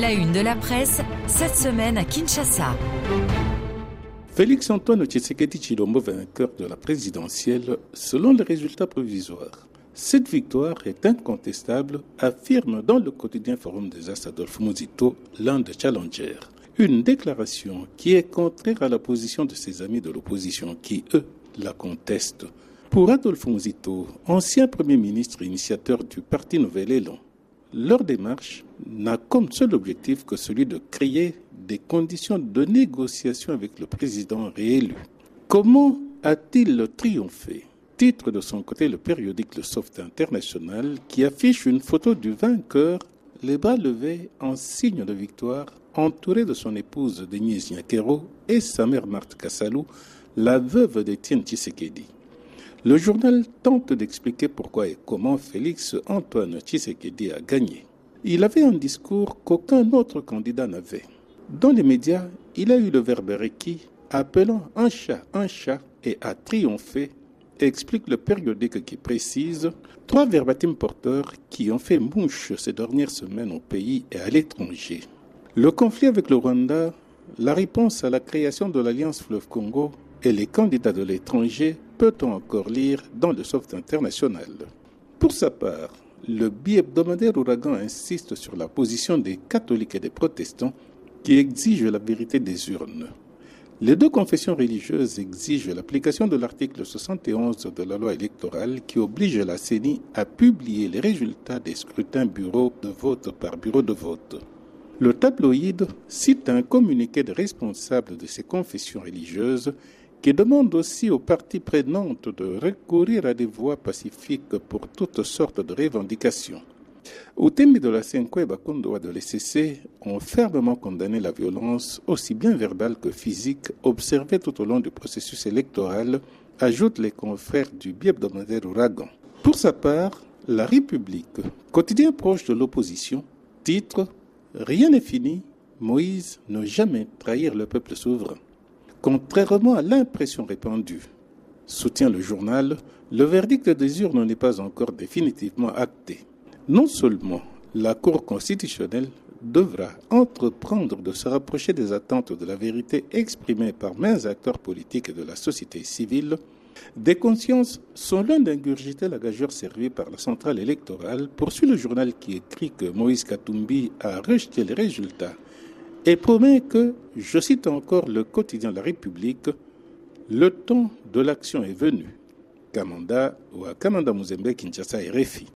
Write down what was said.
La une de la presse, cette semaine à Kinshasa. Félix-Antoine Tshisekedi Chilombo vainqueur de la présidentielle selon les résultats provisoires. Cette victoire est incontestable, affirme dans le quotidien Forum des As Adolphe Muzito, l'un des challengers. Une déclaration qui est contraire à la position de ses amis de l'opposition qui, eux, la contestent. Pour Adolphe Muzito, ancien Premier ministre initiateur du Parti Nouvel Élan, leur démarche n'a comme seul objectif que celui de créer des conditions de négociation avec le président réélu. Comment a-t-il triomphé? Titre de son côté le périodique Le Soft International qui affiche une photo du vainqueur, les bras levés en signe de victoire, entouré de son épouse Denise Nyakero et sa mère Marthe Kassalou, la veuve d'Étienne Tshisekedi. Le journal tente d'expliquer pourquoi et comment Félix Antoine Tshisekedi a gagné. Il avait un discours qu'aucun autre candidat n'avait. Dans les médias, il a eu le verbe requis appelant un chat un chat et a triomphé, explique le périodique qui précise trois verbatims porteurs qui ont fait mouche ces dernières semaines au pays et à l'étranger. Le conflit avec le Rwanda, la réponse à la création de l'Alliance Fleuve Congo et les candidats de l'étranger peut-on encore lire dans le soft international. Pour sa part, le bi-hebdomadaire Ouragan insiste sur la position des catholiques et des protestants qui exigent la vérité des urnes. Les deux confessions religieuses exigent l'application de l'article 71 de la loi électorale qui oblige la CENI à publier les résultats des scrutins bureau de vote par bureau de vote. Le tabloïd cite un communiqué de responsables de ces confessions religieuses qui demande aussi aux parties prenantes de recourir à des voies pacifiques pour toutes sortes de revendications. Outemi de la Cinque Bakundoa de l'ECC ont fermement condamné la violence, aussi bien verbale que physique, observée tout au long du processus électoral, ajoutent les confrères du bi-hebdomadaire Ouragan. Pour sa part, La République, quotidien proche de l'opposition, titre Rien n'est fini, Moïse ne jamais trahir le peuple souverain. Contrairement à l'impression répandue, soutient le journal, le verdict des urnes n'est pas encore définitivement acté. Non seulement la Cour constitutionnelle devra entreprendre de se rapprocher des attentes de la vérité exprimées par mains acteurs politiques et de la société civile, des consciences sont l'un d'ingurgiter la gageure servie par la centrale électorale, poursuit le journal qui écrit que Moïse Katumbi a rejeté les résultats et promet que, je cite encore le quotidien de la République, le temps de l'action est venu. Kamanda ou à Kamanda Muzembe Kinshasa et Refi.